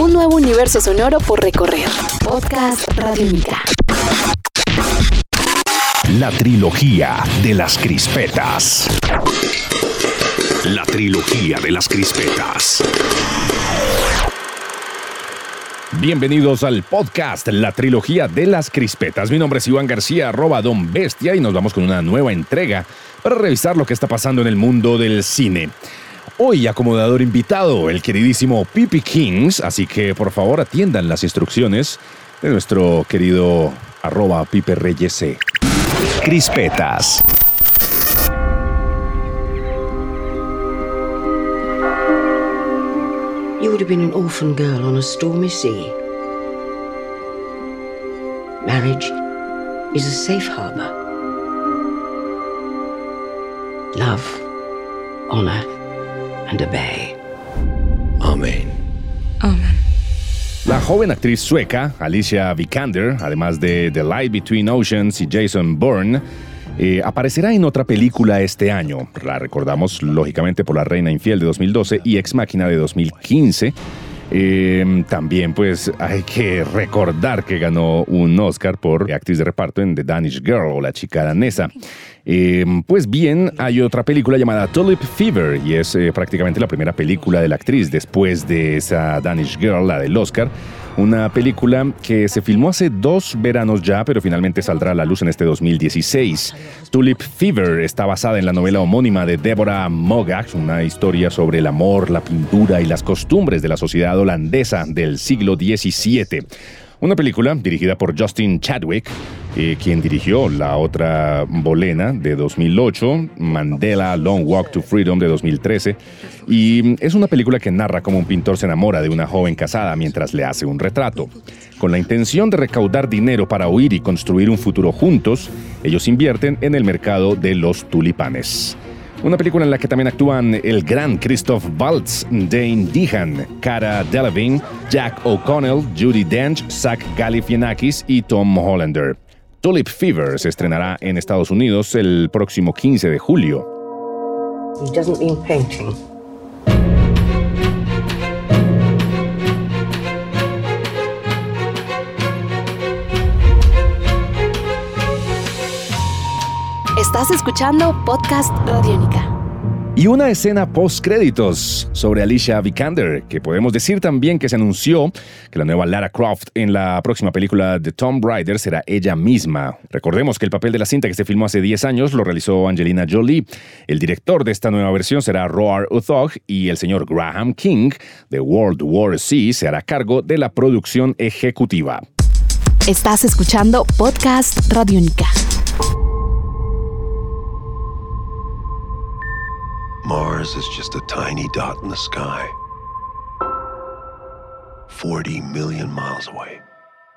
Un nuevo universo sonoro por recorrer. Podcast Radiónica. La trilogía de las crispetas. La trilogía de las crispetas. Bienvenidos al podcast La trilogía de las crispetas. Mi nombre es Iván García, arroba Don Bestia, y nos vamos con una nueva entrega para revisar lo que está pasando en el mundo del cine. Hoy acomodador invitado, el queridísimo Pipi Kings, así que por favor atiendan las instrucciones de nuestro querido arroba Pipe Reyes Crispetas. You would have been an orphan girl on a stormy sea. Marriage is a safe harbor. Love, honor, and obey. Amén. Amen. La joven actriz sueca, Alicia Vikander, además de The Light Between Oceans y Jason Bourne, eh, aparecerá en otra película este año. La recordamos lógicamente por La Reina Infiel de 2012 y Ex Máquina de 2015. Eh, también pues hay que recordar que ganó un Oscar por actriz de reparto en The Danish Girl o La chica danesa. Eh, pues bien, hay otra película llamada Tulip Fever y es prácticamente la primera película de la actriz después de esa Danish Girl, la del Oscar. Una película que se filmó hace dos veranos ya, pero finalmente saldrá a la luz en este 2016. Tulip Fever está basada en la novela homónima de Deborah Mogach, una historia sobre el amor, la pintura y las costumbres de la sociedad holandesa del siglo XVII. Una película dirigida por Justin Chadwick, eh, quien dirigió la otra Bolena de 2008, Mandela Long Walk to Freedom de 2013, y es una película que narra cómo un pintor se enamora de una joven casada mientras le hace un retrato. Con la intención de recaudar dinero para huir y construir un futuro juntos, ellos invierten en el mercado de los tulipanes. Una película en la que también actúan el gran Christoph Waltz, Dane Dehan, Cara Delevingne, Jack O'Connell, Judy Dench, Zach Galifianakis y Tom Hollander. Tulip Fever se estrenará en Estados Unidos el próximo 15 de julio. Estás escuchando Podcast Radiónica. Y una escena post créditos sobre Alicia Vikander, que podemos decir también que se anunció que la nueva Lara Croft en la próxima película de Tomb Raider será ella misma. Recordemos que el papel de la cinta que se filmó hace 10 años lo realizó Angelina Jolie. El director de esta nueva versión será Roar Uthog y el señor Graham King de World War Z se hará cargo de la producción ejecutiva. Estás escuchando Podcast Radiónica. Is just a tiny dot in the sky. 40 million miles away.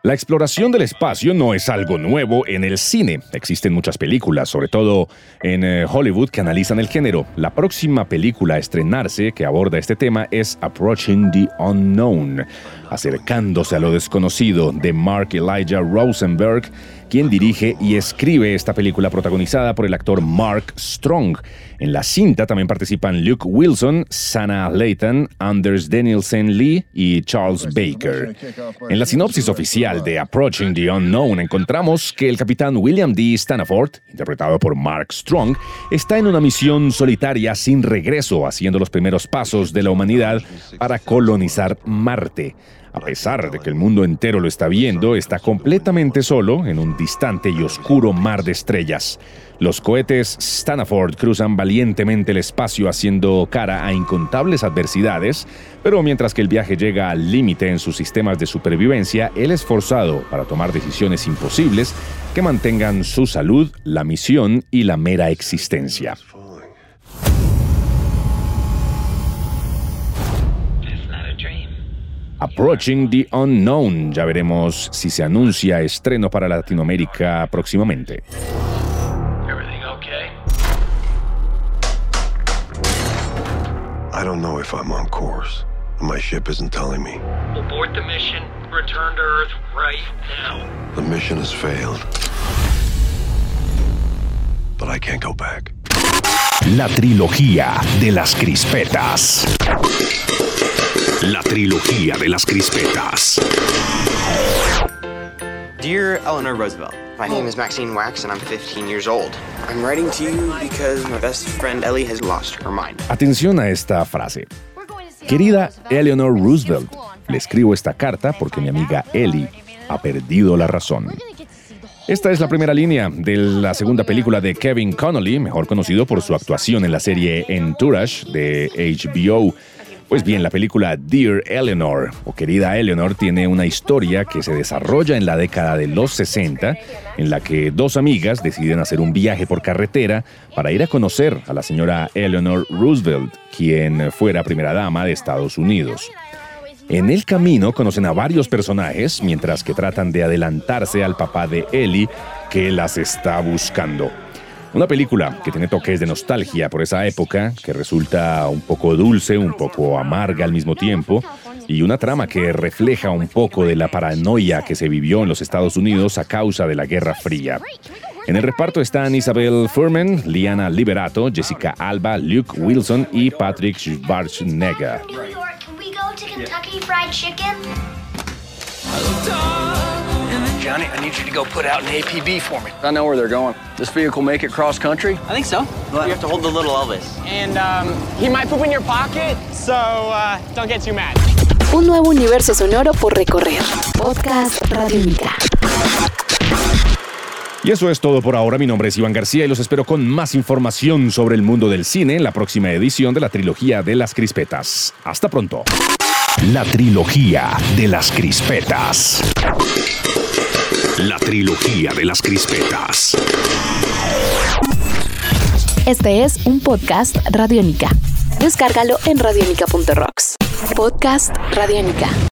La exploración del espacio no es algo nuevo en el cine. Existen muchas películas, sobre todo en eh, Hollywood, que analizan el género. La próxima película a estrenarse que aborda este tema es Approaching the Unknown, acercándose a lo desconocido de Mark Elijah Rosenberg, quien dirige y escribe esta película protagonizada por el actor Mark Strong. En la cinta también participan Luke Wilson, Sana Layton, Anders Danielsen Lee y Charles Baker. En la sinopsis oficial de Approaching the Unknown encontramos que el capitán William D. Stanford, interpretado por Mark Strong, está en una misión solitaria sin regreso, haciendo los primeros pasos de la humanidad para colonizar Marte. A pesar de que el mundo entero lo está viendo, está completamente solo en un distante y oscuro mar de estrellas. Los cohetes Stanford cruzan valientemente el espacio haciendo cara a incontables adversidades, pero mientras que el viaje llega al límite en sus sistemas de supervivencia, él es forzado para tomar decisiones imposibles que mantengan su salud, la misión y la mera existencia. Approaching the Unknown. Ya veremos si se anuncia estreno para Latinoamérica próximamente. I don't know if I'm on course. My ship isn't telling me. Abort the mission. Return to Earth right now. The mission has failed. But I can't go back. La trilogía de las crispetas. La trilogía de las crispetas. Dear Eleanor Roosevelt, my name is Maxine Wax and I'm 15 years old. I'm writing to you because my best friend Ellie has lost her mind. Atención a esta frase. Querida Eleanor Roosevelt, le escribo esta carta porque mi amiga Ellie ha perdido la razón. Esta es la primera línea de la segunda película de Kevin Connolly, mejor conocido por su actuación en la serie Entourage de HBO. Pues bien, la película Dear Eleanor o Querida Eleanor tiene una historia que se desarrolla en la década de los 60, en la que dos amigas deciden hacer un viaje por carretera para ir a conocer a la señora Eleanor Roosevelt, quien fuera primera dama de Estados Unidos. En el camino conocen a varios personajes mientras que tratan de adelantarse al papá de Ellie que las está buscando. Una película que tiene toques de nostalgia por esa época, que resulta un poco dulce, un poco amarga al mismo tiempo, y una trama que refleja un poco de la paranoia que se vivió en los Estados Unidos a causa de la Guerra Fría. En el reparto están Isabel Furman, Liana Liberato, Jessica Alba, Luke Wilson y Patrick Schwarzenegger. Johnny, I need you to go put out an APB for me. I know where they're going. This vehicle make it cross country? I think so. You have to hold the little Elvis. And um, he might poop in your pocket, so uh, don't get too mad. Un nuevo universo sonoro por recorrer. Podcast Radiónica. Y eso es todo por ahora. Mi nombre es Iván García y los espero con más información sobre el mundo del cine en la próxima edición de la trilogía de las crispetas. Hasta pronto. La trilogía de las crispetas. La trilogía de las crispetas. Este es un podcast Radiónica. Descárgalo en radiónica.rocks. Podcast Radiónica.